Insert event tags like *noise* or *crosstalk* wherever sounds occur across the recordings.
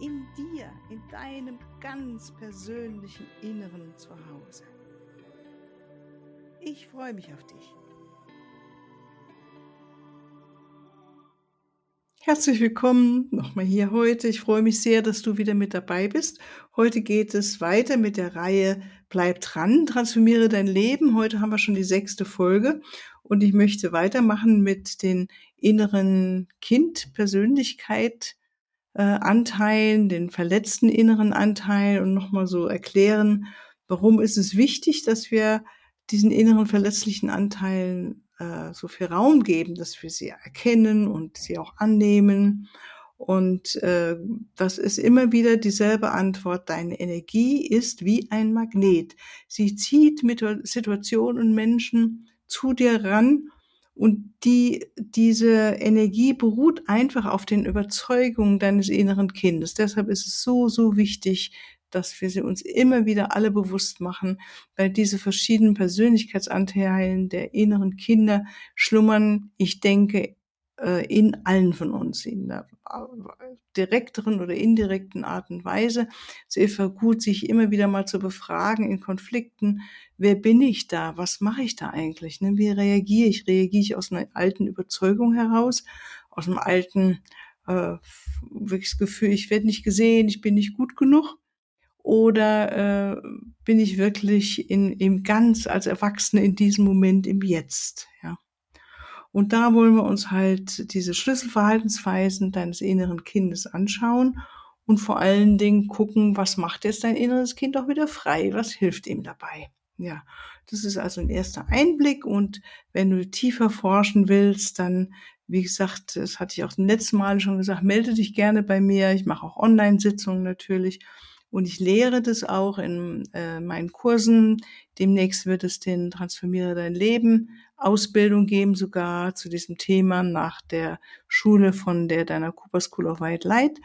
in dir, in deinem ganz persönlichen Inneren zu Hause. Ich freue mich auf dich. Herzlich willkommen nochmal hier heute. Ich freue mich sehr, dass du wieder mit dabei bist. Heute geht es weiter mit der Reihe Bleib dran, transformiere dein Leben. Heute haben wir schon die sechste Folge und ich möchte weitermachen mit den inneren Kind-Persönlichkeit äh, Anteilen, den verletzten inneren Anteil und nochmal so erklären, warum ist es wichtig, dass wir diesen inneren verletzlichen Anteilen äh, so viel Raum geben, dass wir sie erkennen und sie auch annehmen. Und äh, das ist immer wieder dieselbe Antwort. Deine Energie ist wie ein Magnet. Sie zieht mit Situationen und Menschen zu dir ran und die, diese Energie beruht einfach auf den Überzeugungen deines inneren Kindes. Deshalb ist es so, so wichtig, dass wir sie uns immer wieder alle bewusst machen, weil diese verschiedenen Persönlichkeitsanteilen der inneren Kinder schlummern, ich denke, in allen von uns, in der äh, direkteren oder indirekten Art und Weise. Es ist gut, sich immer wieder mal zu befragen in Konflikten, wer bin ich da, was mache ich da eigentlich, ne? wie reagiere ich, reagiere ich aus einer alten Überzeugung heraus, aus einem alten äh, wirklich Gefühl, ich werde nicht gesehen, ich bin nicht gut genug, oder äh, bin ich wirklich in, im ganz als Erwachsene in diesem Moment im Jetzt, ja. Und da wollen wir uns halt diese Schlüsselverhaltensweisen deines inneren Kindes anschauen und vor allen Dingen gucken, was macht jetzt dein inneres Kind auch wieder frei? Was hilft ihm dabei? Ja, das ist also ein erster Einblick und wenn du tiefer forschen willst, dann, wie gesagt, das hatte ich auch letzten Mal schon gesagt, melde dich gerne bei mir. Ich mache auch Online-Sitzungen natürlich und ich lehre das auch in äh, meinen Kursen. Demnächst wird es den Transformiere dein Leben Ausbildung geben, sogar zu diesem Thema nach der Schule von der deiner Cooper School of White Light.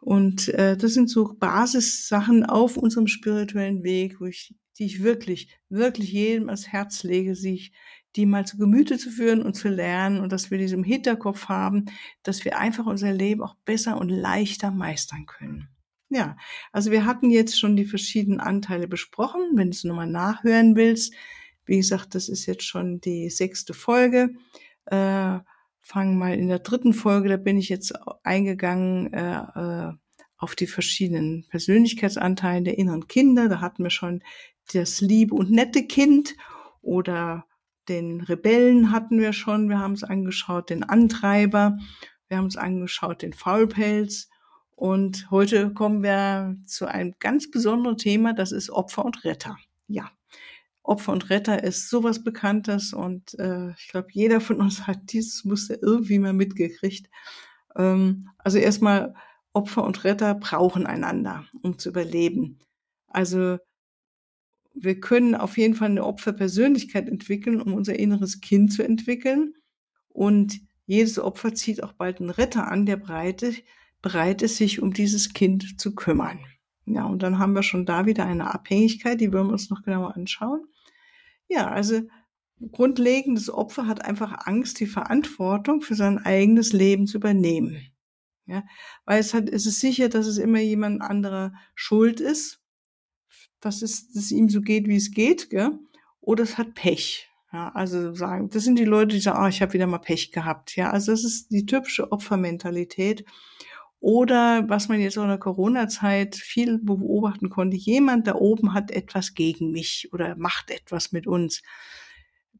Und äh, das sind so Basissachen auf unserem spirituellen Weg, wo ich, die ich wirklich, wirklich jedem ans Herz lege, sich die mal zu Gemüte zu führen und zu lernen und dass wir diesem Hinterkopf haben, dass wir einfach unser Leben auch besser und leichter meistern können. Ja, also wir hatten jetzt schon die verschiedenen Anteile besprochen. Wenn du es nochmal nachhören willst, wie gesagt, das ist jetzt schon die sechste Folge. Äh, fangen mal in der dritten Folge, da bin ich jetzt eingegangen äh, äh, auf die verschiedenen Persönlichkeitsanteile der inneren Kinder. Da hatten wir schon das liebe und nette Kind oder den Rebellen hatten wir schon. Wir haben es angeschaut, den Antreiber. Wir haben es angeschaut, den Faulpelz. Und heute kommen wir zu einem ganz besonderen Thema, das ist Opfer und Retter. Ja, Opfer und Retter ist sowas Bekanntes und äh, ich glaube, jeder von uns hat dieses Muster irgendwie mal mitgekriegt. Ähm, also erstmal, Opfer und Retter brauchen einander, um zu überleben. Also wir können auf jeden Fall eine Opferpersönlichkeit entwickeln, um unser inneres Kind zu entwickeln. Und jedes Opfer zieht auch bald einen Retter an, der bereit ist, sich um dieses Kind zu kümmern. Ja, und dann haben wir schon da wieder eine Abhängigkeit, die wollen wir uns noch genauer anschauen. Ja, also grundlegendes Opfer hat einfach Angst, die Verantwortung für sein eigenes Leben zu übernehmen. Ja, weil es hat, es ist sicher, dass es immer jemand anderer schuld ist, dass es, dass es ihm so geht, wie es geht, gell? oder es hat Pech. Ja, also sagen, das sind die Leute, die sagen, oh, ich habe wieder mal Pech gehabt. Ja, also das ist die typische Opfermentalität. Oder was man jetzt auch in der Corona-Zeit viel beobachten konnte, jemand da oben hat etwas gegen mich oder macht etwas mit uns.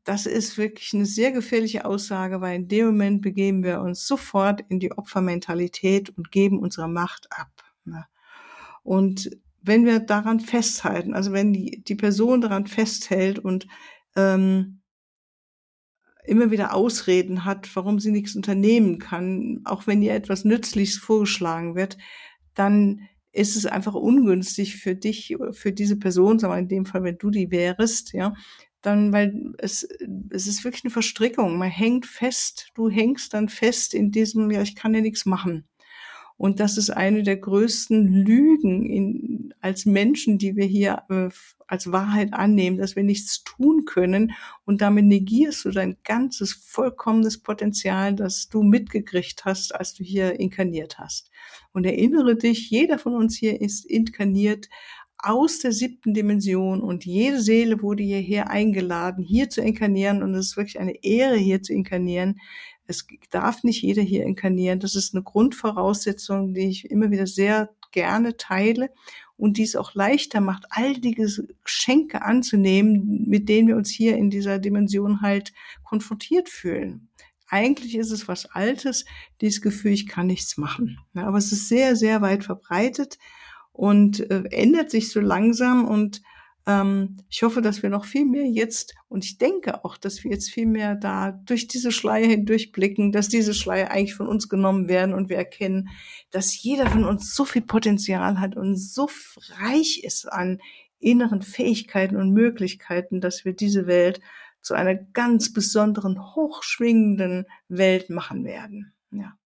Das ist wirklich eine sehr gefährliche Aussage, weil in dem Moment begeben wir uns sofort in die Opfermentalität und geben unsere Macht ab. Ne? Und wenn wir daran festhalten, also wenn die, die Person daran festhält und ähm, immer wieder Ausreden hat, warum sie nichts unternehmen kann, auch wenn ihr etwas Nützliches vorgeschlagen wird, dann ist es einfach ungünstig für dich, für diese Person, sagen wir in dem Fall, wenn du die wärst, ja, dann, weil es, es ist wirklich eine Verstrickung. Man hängt fest, du hängst dann fest in diesem, ja, ich kann ja nichts machen. Und das ist eine der größten Lügen in, als Menschen, die wir hier äh, als Wahrheit annehmen, dass wir nichts tun können. Und damit negierst du dein ganzes vollkommenes Potenzial, das du mitgekriegt hast, als du hier inkarniert hast. Und erinnere dich, jeder von uns hier ist inkarniert aus der siebten Dimension und jede Seele wurde hierher eingeladen, hier zu inkarnieren und es ist wirklich eine Ehre, hier zu inkarnieren. Es darf nicht jeder hier inkarnieren. Das ist eine Grundvoraussetzung, die ich immer wieder sehr gerne teile und dies auch leichter macht, all die Geschenke anzunehmen, mit denen wir uns hier in dieser Dimension halt konfrontiert fühlen. Eigentlich ist es was Altes, dieses Gefühl, ich kann nichts machen. aber es ist sehr, sehr weit verbreitet und äh, ändert sich so langsam und ich hoffe, dass wir noch viel mehr jetzt und ich denke auch, dass wir jetzt viel mehr da durch diese Schleier hindurchblicken, dass diese Schleier eigentlich von uns genommen werden und wir erkennen, dass jeder von uns so viel Potenzial hat und so reich ist an inneren Fähigkeiten und Möglichkeiten, dass wir diese Welt zu einer ganz besonderen, hochschwingenden Welt machen werden. Ja.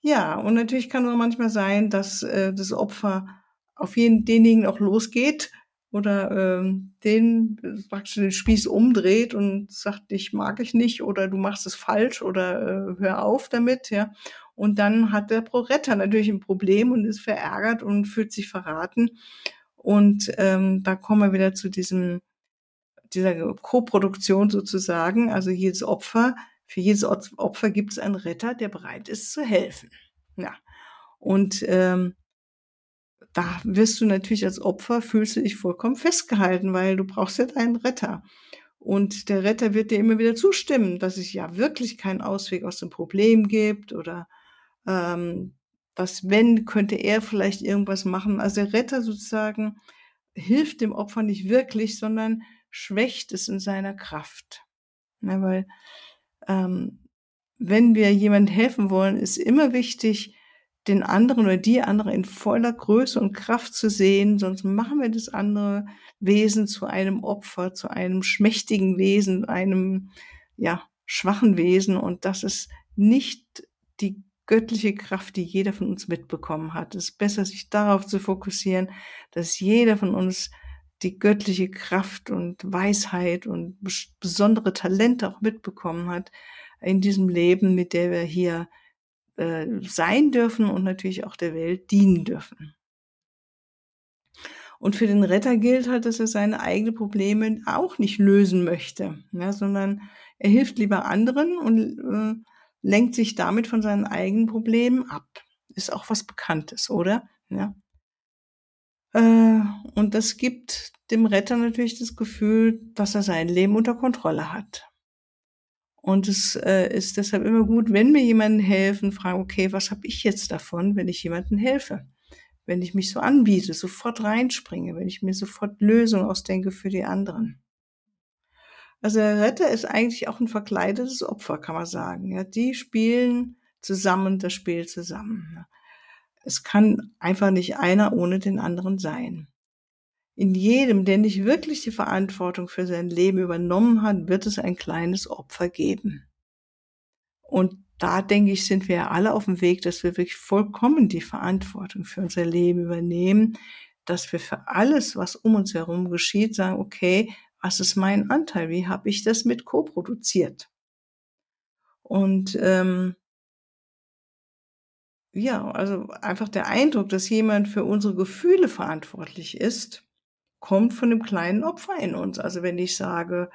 Ja, und natürlich kann es manchmal sein, dass äh, das Opfer auf jeden denjenigen auch losgeht oder ähm, den praktisch den Spieß umdreht und sagt, dich mag ich nicht oder du machst es falsch oder äh, hör auf damit, ja. Und dann hat der Proretter natürlich ein Problem und ist verärgert und fühlt sich verraten. Und ähm, da kommen wir wieder zu diesem dieser Co-Produktion sozusagen. Also jedes Opfer für jedes Opfer gibt es einen Retter, der bereit ist zu helfen. Ja. Und ähm, da wirst du natürlich als Opfer, fühlst du dich vollkommen festgehalten, weil du brauchst ja einen Retter. Und der Retter wird dir immer wieder zustimmen, dass es ja wirklich keinen Ausweg aus dem Problem gibt oder ähm, was wenn, könnte er vielleicht irgendwas machen. Also der Retter sozusagen hilft dem Opfer nicht wirklich, sondern schwächt es in seiner Kraft. Ja, weil ähm, wenn wir jemandem helfen wollen, ist immer wichtig, den anderen oder die andere in voller Größe und Kraft zu sehen, sonst machen wir das andere Wesen zu einem Opfer, zu einem schmächtigen Wesen, einem ja schwachen Wesen und das ist nicht die göttliche Kraft, die jeder von uns mitbekommen hat. Es ist besser, sich darauf zu fokussieren, dass jeder von uns die göttliche Kraft und Weisheit und besondere Talente auch mitbekommen hat in diesem Leben, mit der wir hier äh, sein dürfen und natürlich auch der Welt dienen dürfen. Und für den Retter gilt halt, dass er seine eigenen Probleme auch nicht lösen möchte, ja, sondern er hilft lieber anderen und äh, lenkt sich damit von seinen eigenen Problemen ab. Ist auch was Bekanntes, oder? Ja. Äh, und das gibt dem Retter natürlich das Gefühl, dass er sein Leben unter Kontrolle hat. Und es äh, ist deshalb immer gut, wenn mir jemanden helfen, fragen, okay, was habe ich jetzt davon, wenn ich jemandem helfe? Wenn ich mich so anbiete, sofort reinspringe, wenn ich mir sofort Lösungen ausdenke für die anderen. Also der Retter ist eigentlich auch ein verkleidetes Opfer, kann man sagen. Ja, die spielen zusammen das Spiel zusammen. Es kann einfach nicht einer ohne den anderen sein. In jedem, der nicht wirklich die Verantwortung für sein Leben übernommen hat, wird es ein kleines Opfer geben. Und da denke ich, sind wir alle auf dem Weg, dass wir wirklich vollkommen die Verantwortung für unser Leben übernehmen, dass wir für alles, was um uns herum geschieht, sagen, okay, was ist mein Anteil? Wie habe ich das mit co-produziert? Und ähm, ja, also einfach der Eindruck, dass jemand für unsere Gefühle verantwortlich ist, kommt von dem kleinen Opfer in uns. Also wenn ich sage,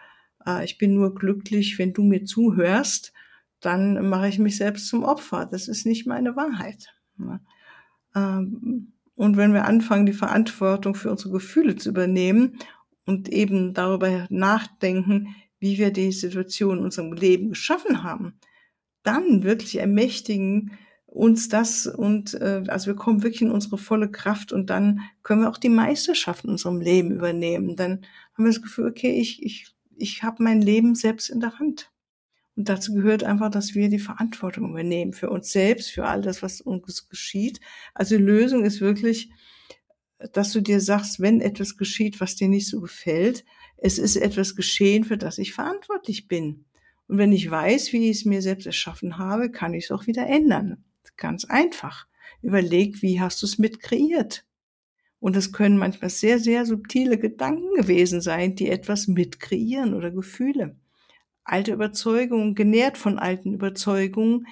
äh, ich bin nur glücklich, wenn du mir zuhörst, dann mache ich mich selbst zum Opfer. Das ist nicht meine Wahrheit. Ne? Ähm, und wenn wir anfangen, die Verantwortung für unsere Gefühle zu übernehmen und eben darüber nachdenken, wie wir die Situation in unserem Leben geschaffen haben, dann wirklich ermächtigen uns das und äh, also wir kommen wirklich in unsere volle Kraft und dann können wir auch die Meisterschaft in unserem Leben übernehmen. Dann haben wir das Gefühl, okay, ich, ich, ich habe mein Leben selbst in der Hand. Und dazu gehört einfach, dass wir die Verantwortung übernehmen für uns selbst, für all das, was uns geschieht. Also die Lösung ist wirklich, dass du dir sagst, wenn etwas geschieht, was dir nicht so gefällt, es ist etwas geschehen, für das ich verantwortlich bin. Und wenn ich weiß, wie ich es mir selbst erschaffen habe, kann ich es auch wieder ändern. Ganz einfach. Überleg, wie hast du es mit kreiert? Und es können manchmal sehr, sehr subtile Gedanken gewesen sein, die etwas mit kreieren oder Gefühle. Alte Überzeugungen, genährt von alten Überzeugungen,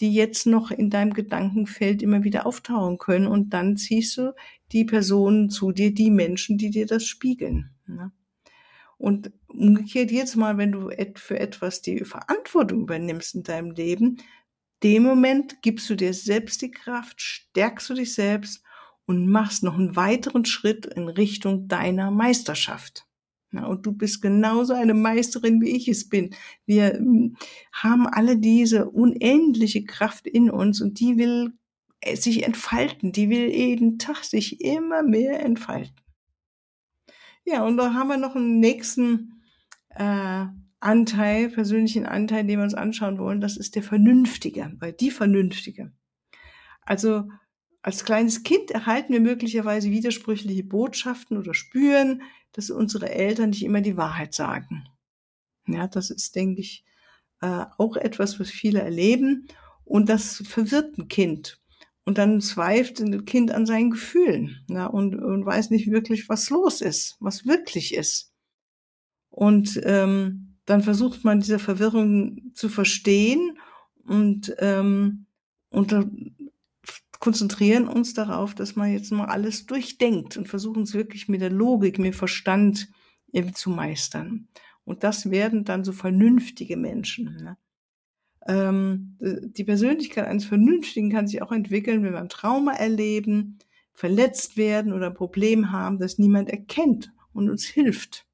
die jetzt noch in deinem Gedankenfeld immer wieder auftauchen können. Und dann ziehst du die Personen zu dir, die Menschen, die dir das spiegeln. Ne? Und umgekehrt jetzt mal, wenn du für etwas die Verantwortung übernimmst in deinem Leben, dem Moment gibst du dir selbst die Kraft, stärkst du dich selbst und machst noch einen weiteren Schritt in Richtung deiner Meisterschaft. Ja, und du bist genauso eine Meisterin, wie ich es bin. Wir hm, haben alle diese unendliche Kraft in uns und die will äh, sich entfalten. Die will jeden Tag sich immer mehr entfalten. Ja, und da haben wir noch einen nächsten äh, Anteil, persönlichen Anteil, den wir uns anschauen wollen. Das ist der Vernünftige, weil die Vernünftige. Also als kleines Kind erhalten wir möglicherweise widersprüchliche Botschaften oder spüren, dass unsere Eltern nicht immer die Wahrheit sagen. Ja, das ist, denke ich, äh, auch etwas, was viele erleben. Und das verwirrt ein Kind. Und dann zweifelt ein Kind an seinen Gefühlen ja, und, und weiß nicht wirklich, was los ist, was wirklich ist. Und ähm, dann versucht man diese Verwirrung zu verstehen und, ähm, und konzentrieren uns darauf, dass man jetzt mal alles durchdenkt und versuchen es wirklich mit der Logik, mit Verstand irgendwie zu meistern. Und das werden dann so vernünftige Menschen. Ne? Ähm, die Persönlichkeit eines Vernünftigen kann sich auch entwickeln, wenn wir ein Trauma erleben, verletzt werden oder ein Problem haben, das niemand erkennt und uns hilft.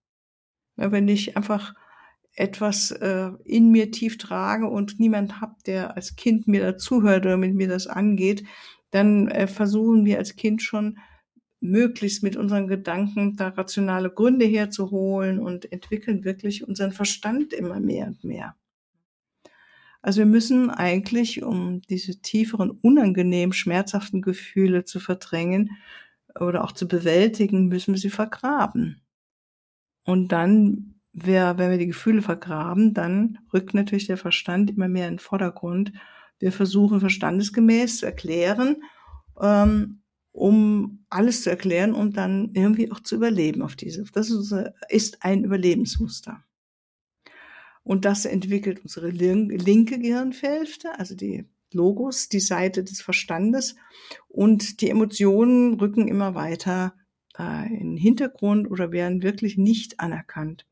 Ja, wenn ich einfach etwas äh, in mir tief trage und niemand hab, der als Kind mir dazuhört oder mit mir das angeht, dann äh, versuchen wir als Kind schon möglichst mit unseren Gedanken da rationale Gründe herzuholen und entwickeln wirklich unseren Verstand immer mehr und mehr. Also wir müssen eigentlich, um diese tieferen, unangenehm schmerzhaften Gefühle zu verdrängen oder auch zu bewältigen, müssen wir sie vergraben. Und dann, wenn wir die Gefühle vergraben, dann rückt natürlich der Verstand immer mehr in den Vordergrund. Wir versuchen verstandesgemäß zu erklären, ähm, um alles zu erklären und dann irgendwie auch zu überleben auf diese. Das ist ein Überlebensmuster. Und das entwickelt unsere linke Gehirnhälfte, also die Logos, die Seite des Verstandes. Und die Emotionen rücken immer weiter äh, in den Hintergrund oder werden wirklich nicht anerkannt.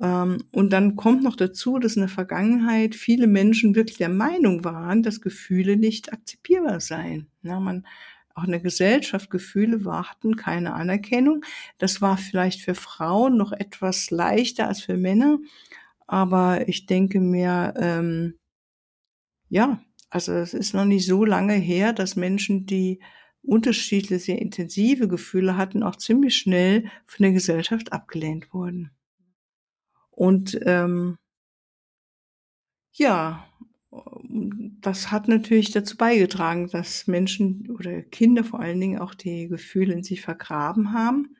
Ähm, und dann kommt noch dazu, dass in der Vergangenheit viele Menschen wirklich der Meinung waren, dass Gefühle nicht akzeptierbar seien. Ja, man auch in der Gesellschaft Gefühle warten keine Anerkennung. Das war vielleicht für Frauen noch etwas leichter als für Männer. Aber ich denke mir, ähm, ja, also es ist noch nicht so lange her, dass Menschen, die unterschiedliche, sehr intensive Gefühle hatten, auch ziemlich schnell von der Gesellschaft abgelehnt wurden. Und ähm, ja, das hat natürlich dazu beigetragen, dass Menschen oder Kinder vor allen Dingen auch die Gefühle in sich vergraben haben.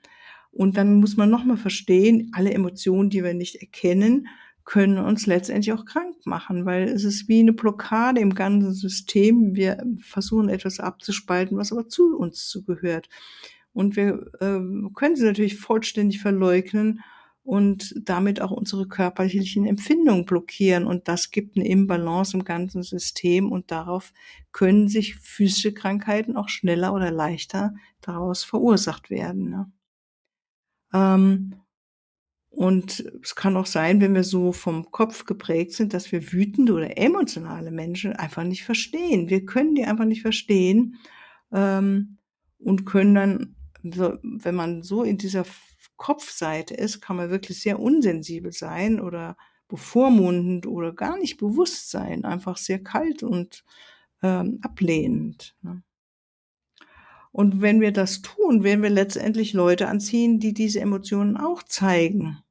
Und dann muss man nochmal verstehen, alle Emotionen, die wir nicht erkennen, können uns letztendlich auch krank machen, weil es ist wie eine Blockade im ganzen System. Wir versuchen etwas abzuspalten, was aber zu uns zugehört. Und wir äh, können sie natürlich vollständig verleugnen und damit auch unsere körperlichen Empfindungen blockieren. Und das gibt eine Imbalance im ganzen System und darauf können sich physische Krankheiten auch schneller oder leichter daraus verursacht werden. Ne? Ähm, und es kann auch sein, wenn wir so vom Kopf geprägt sind, dass wir wütende oder emotionale Menschen einfach nicht verstehen. Wir können die einfach nicht verstehen ähm, und können dann, wenn man so in dieser Kopfseite ist, kann man wirklich sehr unsensibel sein oder bevormundend oder gar nicht bewusst sein, einfach sehr kalt und ähm, ablehnend. Ne? Und wenn wir das tun, werden wir letztendlich Leute anziehen, die diese Emotionen auch zeigen.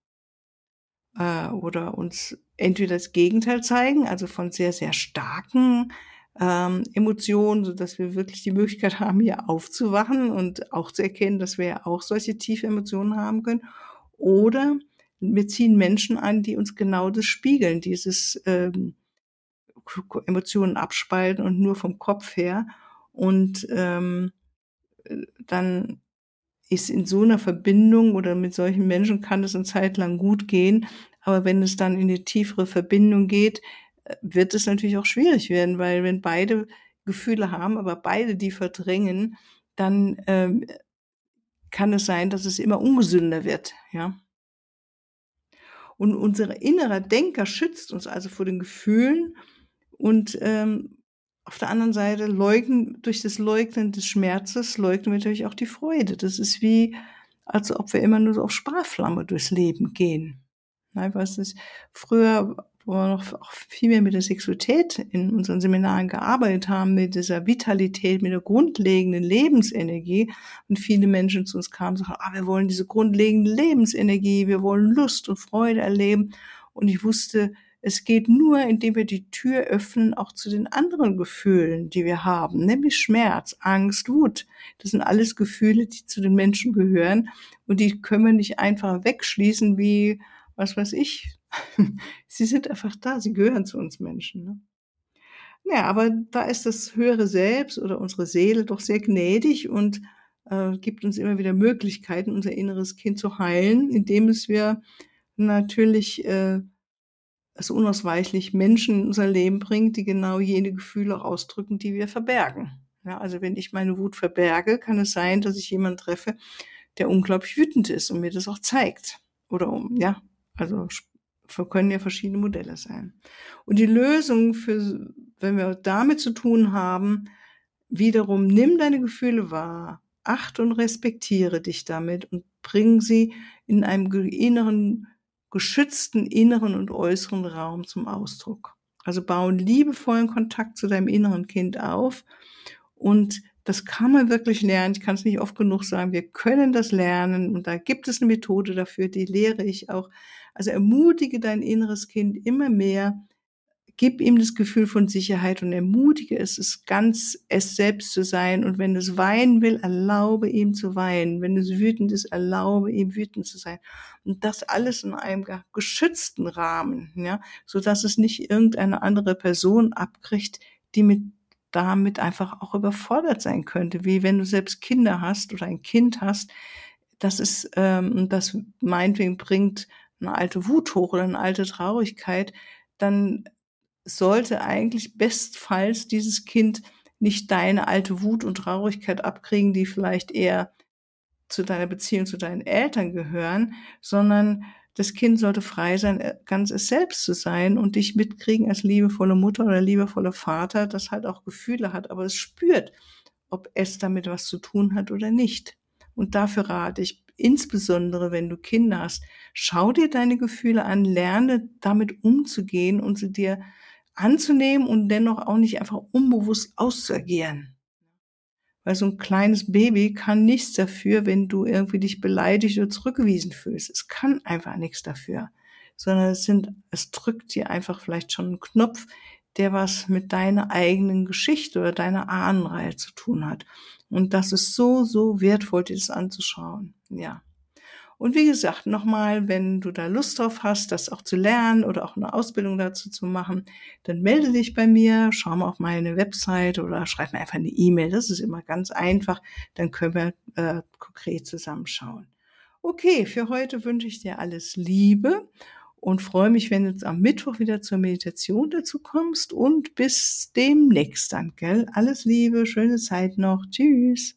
äh, oder uns entweder das Gegenteil zeigen, also von sehr, sehr starken ähm, Emotionen, so dass wir wirklich die Möglichkeit haben, hier aufzuwachen und auch zu erkennen, dass wir ja auch solche tiefe Emotionen haben können. Oder wir ziehen Menschen an, die uns genau das spiegeln, dieses ähm, Emotionen abspalten und nur vom Kopf her. Und ähm, dann ist in so einer Verbindung oder mit solchen Menschen kann es eine Zeit lang gut gehen. Aber wenn es dann in eine tiefere Verbindung geht, wird es natürlich auch schwierig werden, weil wenn beide Gefühle haben, aber beide die verdrängen, dann ähm, kann es sein, dass es immer ungesünder wird, ja. Und unser innerer Denker schützt uns also vor den Gefühlen und ähm, auf der anderen Seite leugnen, durch das Leugnen des Schmerzes leugnen wir natürlich auch die Freude. Das ist wie, als ob wir immer nur so auf Sparflamme durchs Leben gehen. Nein, was ist, früher wo wir noch auch viel mehr mit der Sexualität in unseren Seminaren gearbeitet haben, mit dieser Vitalität, mit der grundlegenden Lebensenergie. Und viele Menschen zu uns kamen und sagten, ah, wir wollen diese grundlegende Lebensenergie, wir wollen Lust und Freude erleben. Und ich wusste, es geht nur, indem wir die Tür öffnen, auch zu den anderen Gefühlen, die wir haben, nämlich Schmerz, Angst, Wut. Das sind alles Gefühle, die zu den Menschen gehören und die können wir nicht einfach wegschließen wie, was weiß ich, *laughs* sie sind einfach da, sie gehören zu uns Menschen. Ne? Ja, aber da ist das höhere Selbst oder unsere Seele doch sehr gnädig und äh, gibt uns immer wieder Möglichkeiten, unser inneres Kind zu heilen, indem es wir natürlich äh, es unausweichlich Menschen in unser Leben bringt, die genau jene Gefühle ausdrücken, die wir verbergen. Ja, also wenn ich meine Wut verberge, kann es sein, dass ich jemanden treffe, der unglaublich wütend ist und mir das auch zeigt. Oder um, ja, also können ja verschiedene Modelle sein. Und die Lösung für, wenn wir damit zu tun haben, wiederum nimm deine Gefühle wahr, acht und respektiere dich damit und bring sie in einem inneren, geschützten inneren und äußeren Raum zum Ausdruck. Also bauen liebevollen Kontakt zu deinem inneren Kind auf und das kann man wirklich lernen. Ich kann es nicht oft genug sagen. Wir können das lernen und da gibt es eine Methode dafür, die lehre ich auch also ermutige dein inneres Kind immer mehr, gib ihm das Gefühl von Sicherheit und ermutige es, es ganz es selbst zu sein. Und wenn es weinen will, erlaube ihm zu weinen. Wenn es wütend ist, erlaube ihm wütend zu sein. Und das alles in einem geschützten Rahmen, ja, so dass es nicht irgendeine andere Person abkriegt, die mit damit einfach auch überfordert sein könnte, wie wenn du selbst Kinder hast oder ein Kind hast, das ist, ähm, das meinetwegen bringt eine alte Wut hoch oder eine alte Traurigkeit, dann sollte eigentlich bestfalls dieses Kind nicht deine alte Wut und Traurigkeit abkriegen, die vielleicht eher zu deiner Beziehung zu deinen Eltern gehören, sondern das Kind sollte frei sein, äh, ganz es selbst zu sein und dich mitkriegen als liebevolle Mutter oder liebevolle Vater, das halt auch Gefühle hat, aber es spürt, ob es damit was zu tun hat oder nicht. Und dafür rate ich insbesondere wenn du Kinder hast, schau dir deine Gefühle an, lerne damit umzugehen und sie dir anzunehmen und dennoch auch nicht einfach unbewusst auszuagieren. Weil so ein kleines Baby kann nichts dafür, wenn du irgendwie dich beleidigt oder zurückgewiesen fühlst. Es kann einfach nichts dafür, sondern es sind, es drückt dir einfach vielleicht schon einen Knopf, der was mit deiner eigenen Geschichte oder deiner Ahnenreihe zu tun hat. Und das ist so, so wertvoll, dir das anzuschauen. Ja. Und wie gesagt, nochmal, wenn du da Lust drauf hast, das auch zu lernen oder auch eine Ausbildung dazu zu machen, dann melde dich bei mir, schau mal auf meine Website oder schreib mir einfach eine E-Mail. Das ist immer ganz einfach. Dann können wir äh, konkret zusammenschauen. Okay, für heute wünsche ich dir alles Liebe und freue mich, wenn du am Mittwoch wieder zur Meditation dazu kommst und bis demnächst dann, gell? Alles Liebe, schöne Zeit noch. Tschüss.